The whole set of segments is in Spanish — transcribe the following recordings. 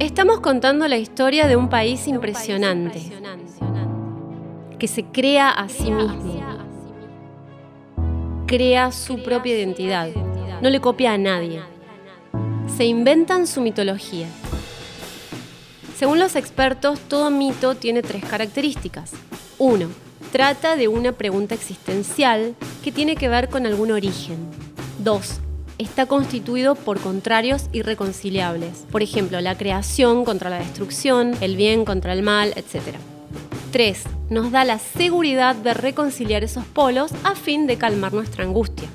Estamos contando la historia de un país impresionante, que se crea a sí mismo, crea su propia identidad, no le copia a nadie, se inventan su mitología. Según los expertos, todo mito tiene tres características. Uno, trata de una pregunta existencial que tiene que ver con algún origen. Dos, está constituido por contrarios irreconciliables. Por ejemplo, la creación contra la destrucción, el bien contra el mal, etc. 3. Nos da la seguridad de reconciliar esos polos a fin de calmar nuestra angustia.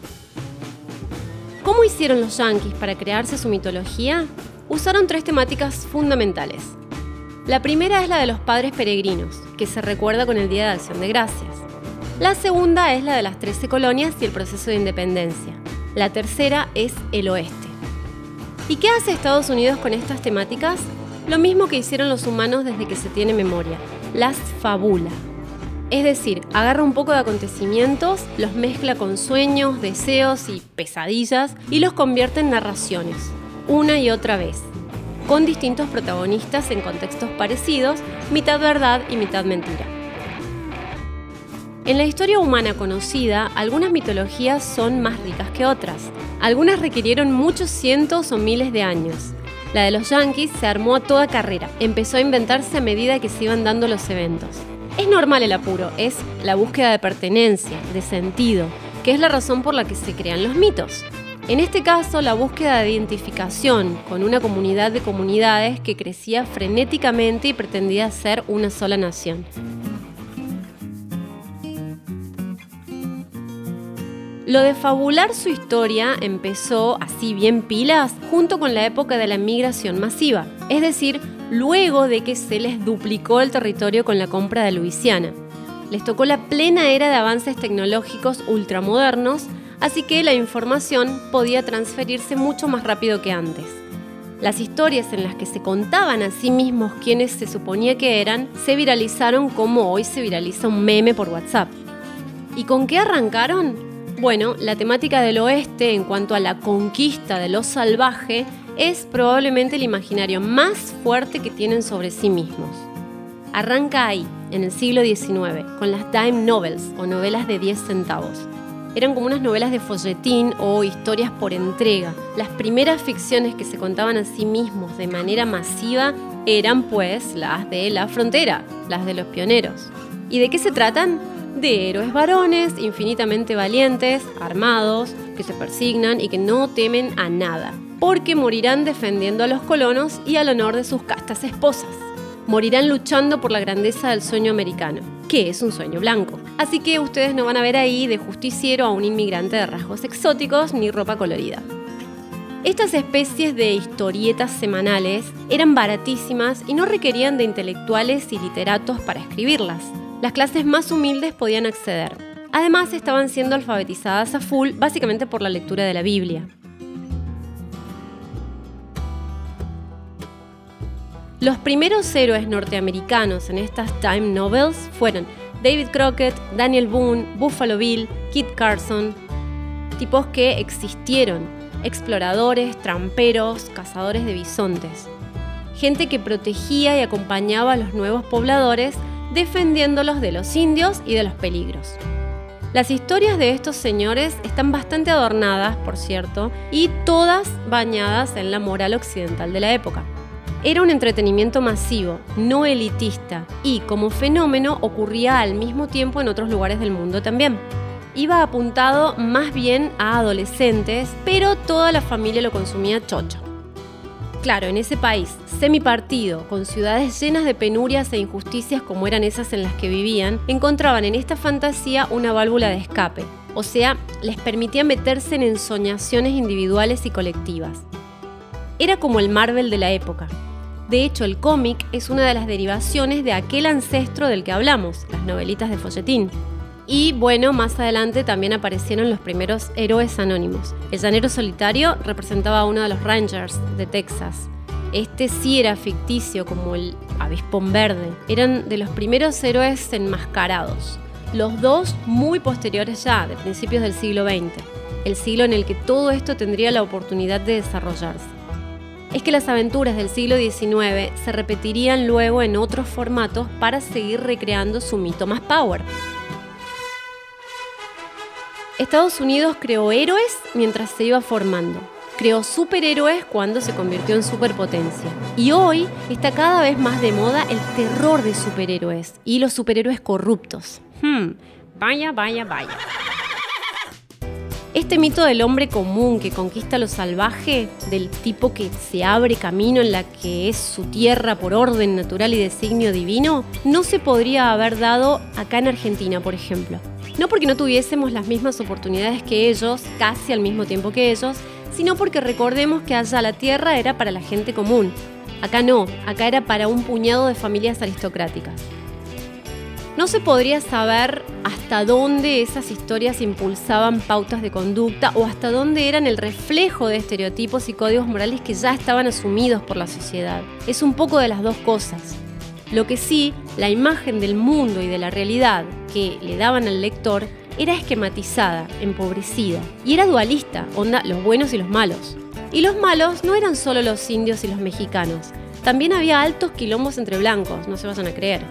¿Cómo hicieron los yankees para crearse su mitología? Usaron tres temáticas fundamentales. La primera es la de los padres peregrinos, que se recuerda con el Día de Acción de Gracias. La segunda es la de las trece colonias y el proceso de independencia. La tercera es el oeste. ¿Y qué hace Estados Unidos con estas temáticas? Lo mismo que hicieron los humanos desde que se tiene memoria, las fabula. Es decir, agarra un poco de acontecimientos, los mezcla con sueños, deseos y pesadillas y los convierte en narraciones, una y otra vez, con distintos protagonistas en contextos parecidos, mitad verdad y mitad mentira. En la historia humana conocida, algunas mitologías son más ricas que otras. Algunas requirieron muchos cientos o miles de años. La de los yankees se armó a toda carrera, empezó a inventarse a medida que se iban dando los eventos. Es normal el apuro, es la búsqueda de pertenencia, de sentido, que es la razón por la que se crean los mitos. En este caso, la búsqueda de identificación con una comunidad de comunidades que crecía frenéticamente y pretendía ser una sola nación. Lo de fabular su historia empezó así bien pilas junto con la época de la migración masiva, es decir, luego de que se les duplicó el territorio con la compra de Luisiana. Les tocó la plena era de avances tecnológicos ultramodernos, así que la información podía transferirse mucho más rápido que antes. Las historias en las que se contaban a sí mismos quienes se suponía que eran se viralizaron como hoy se viraliza un meme por WhatsApp. ¿Y con qué arrancaron? Bueno, la temática del oeste en cuanto a la conquista de lo salvaje es probablemente el imaginario más fuerte que tienen sobre sí mismos. Arranca ahí, en el siglo XIX, con las dime novels o novelas de 10 centavos. Eran como unas novelas de folletín o historias por entrega. Las primeras ficciones que se contaban a sí mismos de manera masiva eran pues las de la frontera, las de los pioneros. ¿Y de qué se tratan? De héroes varones infinitamente valientes, armados, que se persignan y que no temen a nada, porque morirán defendiendo a los colonos y al honor de sus castas esposas. Morirán luchando por la grandeza del sueño americano, que es un sueño blanco. Así que ustedes no van a ver ahí de justiciero a un inmigrante de rasgos exóticos ni ropa colorida. Estas especies de historietas semanales eran baratísimas y no requerían de intelectuales y literatos para escribirlas las clases más humildes podían acceder. Además, estaban siendo alfabetizadas a full básicamente por la lectura de la Biblia. Los primeros héroes norteamericanos en estas time novels fueron David Crockett, Daniel Boone, Buffalo Bill, Kit Carson, tipos que existieron, exploradores, tramperos, cazadores de bisontes, gente que protegía y acompañaba a los nuevos pobladores defendiéndolos de los indios y de los peligros. Las historias de estos señores están bastante adornadas, por cierto, y todas bañadas en la moral occidental de la época. Era un entretenimiento masivo, no elitista, y como fenómeno ocurría al mismo tiempo en otros lugares del mundo también. Iba apuntado más bien a adolescentes, pero toda la familia lo consumía chocho. Claro, en ese país semipartido, con ciudades llenas de penurias e injusticias como eran esas en las que vivían, encontraban en esta fantasía una válvula de escape, o sea, les permitía meterse en ensoñaciones individuales y colectivas. Era como el Marvel de la época. De hecho, el cómic es una de las derivaciones de aquel ancestro del que hablamos, las novelitas de folletín. Y bueno, más adelante también aparecieron los primeros héroes anónimos. El llanero solitario representaba a uno de los Rangers de Texas. Este sí era ficticio, como el avispón verde. Eran de los primeros héroes enmascarados. Los dos muy posteriores ya, de principios del siglo XX. El siglo en el que todo esto tendría la oportunidad de desarrollarse. es que las aventuras del siglo XIX se repetirían luego en otros formatos para seguir recreando su mito más power. Estados Unidos creó héroes mientras se iba formando. Creó superhéroes cuando se convirtió en superpotencia. Y hoy está cada vez más de moda el terror de superhéroes y los superhéroes corruptos. Hmm, vaya, vaya, vaya. Este mito del hombre común que conquista lo salvaje, del tipo que se abre camino en la que es su tierra por orden natural y designio divino, no se podría haber dado acá en Argentina, por ejemplo. No porque no tuviésemos las mismas oportunidades que ellos, casi al mismo tiempo que ellos, sino porque recordemos que allá la tierra era para la gente común. Acá no, acá era para un puñado de familias aristocráticas. No se podría saber hasta dónde esas historias impulsaban pautas de conducta o hasta dónde eran el reflejo de estereotipos y códigos morales que ya estaban asumidos por la sociedad. Es un poco de las dos cosas. Lo que sí, la imagen del mundo y de la realidad que le daban al lector era esquematizada, empobrecida y era dualista, onda los buenos y los malos. Y los malos no eran solo los indios y los mexicanos, también había altos quilombos entre blancos, no se vayan a creer.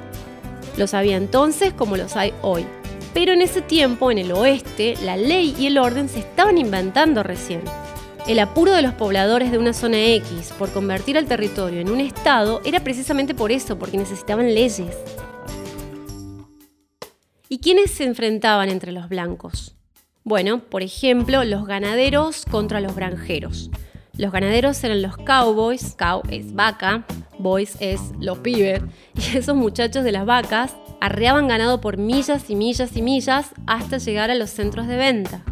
Los había entonces como los hay hoy. Pero en ese tiempo, en el oeste, la ley y el orden se estaban inventando recién. El apuro de los pobladores de una zona X por convertir al territorio en un estado era precisamente por eso, porque necesitaban leyes. ¿Y quiénes se enfrentaban entre los blancos? Bueno, por ejemplo, los ganaderos contra los granjeros. Los ganaderos eran los cowboys, cow es vaca, boys es los pibes, y esos muchachos de las vacas arreaban ganado por millas y millas y millas hasta llegar a los centros de venta.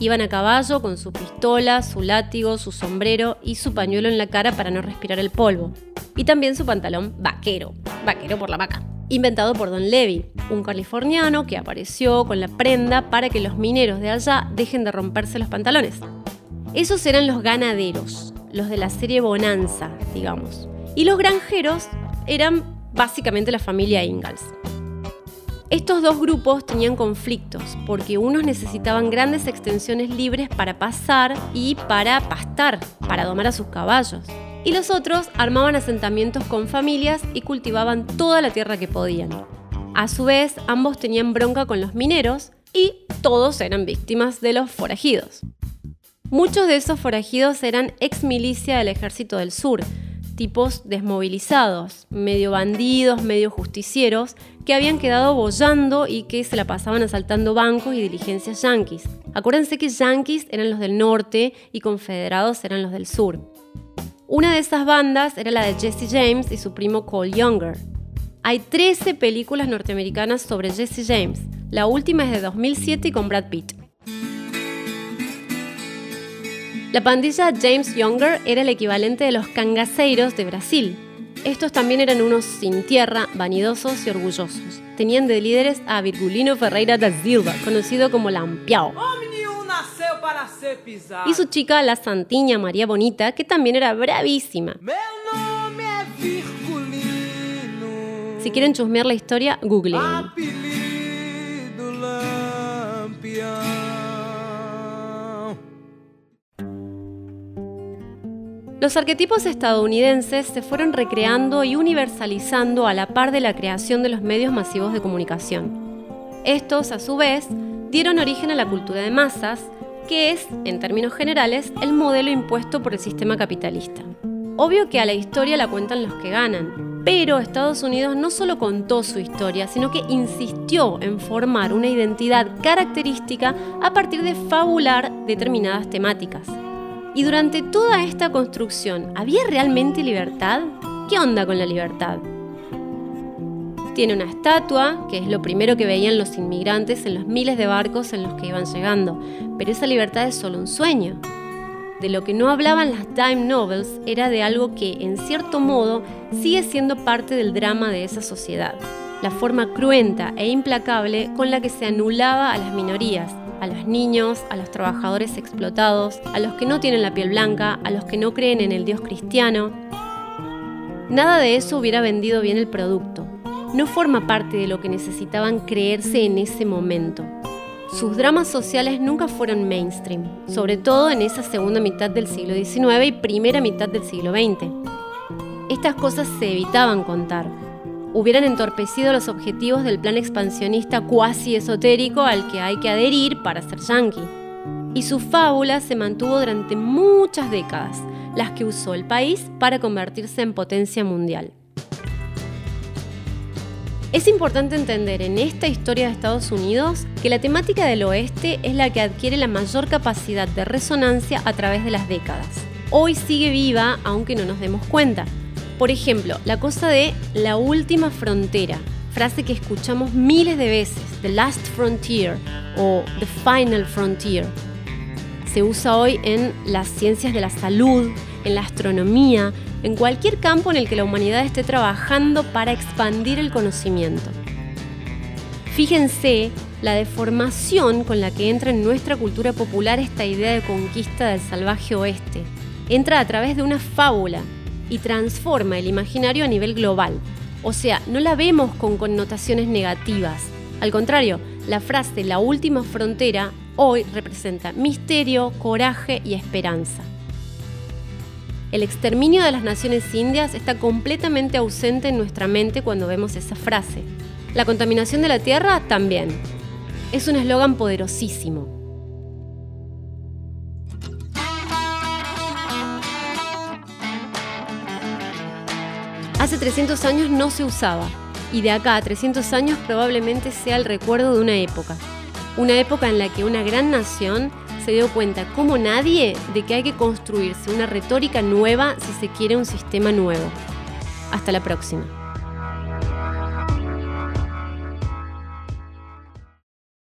Iban a caballo con su pistola, su látigo, su sombrero y su pañuelo en la cara para no respirar el polvo. Y también su pantalón vaquero, vaquero por la vaca, inventado por Don Levy, un californiano que apareció con la prenda para que los mineros de allá dejen de romperse los pantalones. Esos eran los ganaderos, los de la serie Bonanza, digamos. Y los granjeros eran básicamente la familia Ingalls. Estos dos grupos tenían conflictos porque unos necesitaban grandes extensiones libres para pasar y para pastar, para domar a sus caballos. Y los otros armaban asentamientos con familias y cultivaban toda la tierra que podían. A su vez, ambos tenían bronca con los mineros y todos eran víctimas de los forajidos. Muchos de esos forajidos eran ex milicia del ejército del sur, tipos desmovilizados, medio bandidos, medio justicieros, que habían quedado bollando y que se la pasaban asaltando bancos y diligencias yanquis. Acuérdense que yanquis eran los del norte y confederados eran los del sur. Una de esas bandas era la de Jesse James y su primo Cole Younger. Hay 13 películas norteamericanas sobre Jesse James. La última es de 2007 y con Brad Pitt. La pandilla James Younger era el equivalente de los cangaceiros de Brasil. Estos también eran unos sin tierra, vanidosos y orgullosos. Tenían de líderes a Virgulino Ferreira da Silva, conocido como Lampiao. Y su chica, la santiña María Bonita, que también era bravísima. Si quieren chusmear la historia, googleen. Los arquetipos estadounidenses se fueron recreando y universalizando a la par de la creación de los medios masivos de comunicación. Estos, a su vez, dieron origen a la cultura de masas, que es, en términos generales, el modelo impuesto por el sistema capitalista. Obvio que a la historia la cuentan los que ganan, pero Estados Unidos no solo contó su historia, sino que insistió en formar una identidad característica a partir de fabular determinadas temáticas. Y durante toda esta construcción, ¿había realmente libertad? ¿Qué onda con la libertad? Tiene una estatua, que es lo primero que veían los inmigrantes en los miles de barcos en los que iban llegando, pero esa libertad es solo un sueño. De lo que no hablaban las dime novels era de algo que, en cierto modo, sigue siendo parte del drama de esa sociedad, la forma cruenta e implacable con la que se anulaba a las minorías, a los niños, a los trabajadores explotados, a los que no tienen la piel blanca, a los que no creen en el Dios cristiano. Nada de eso hubiera vendido bien el producto. No forma parte de lo que necesitaban creerse en ese momento. sus dramas sociales nunca fueron mainstream, sobre todo en esa segunda mitad del siglo XIX y primera mitad del siglo XX. Estas cosas se evitaban contar. Hubieran entorpecido los objetivos del plan expansionista cuasi esotérico al que hay que adherir para ser yankee. Y su fábula se mantuvo durante muchas décadas, las que usó el país para convertirse en potencia mundial. Es importante entender en esta historia de Estados Unidos que la temática del oeste es la que adquiere la mayor capacidad de resonancia a través de las décadas. Hoy sigue viva aunque no nos demos cuenta. Por ejemplo, la cosa de la última frontera, frase que escuchamos miles de veces, The Last Frontier o The Final Frontier. Se usa hoy en las ciencias de la salud, en la astronomía, en cualquier campo en el que la humanidad esté trabajando para expandir el conocimiento. Fíjense la deformación con la que entra en nuestra cultura popular esta idea de conquista del salvaje oeste. Entra a través de una fábula y transforma el imaginario a nivel global. O sea, no la vemos con connotaciones negativas. Al contrario, la frase la última frontera hoy representa misterio, coraje y esperanza. El exterminio de las naciones indias está completamente ausente en nuestra mente cuando vemos esa frase. La contaminación de la tierra también. Es un eslogan poderosísimo. Hace 300 años no se usaba, y de acá a 300 años probablemente sea el recuerdo de una época. Una época en la que una gran nación se dio cuenta, como nadie, de que hay que construirse una retórica nueva si se quiere un sistema nuevo. Hasta la próxima.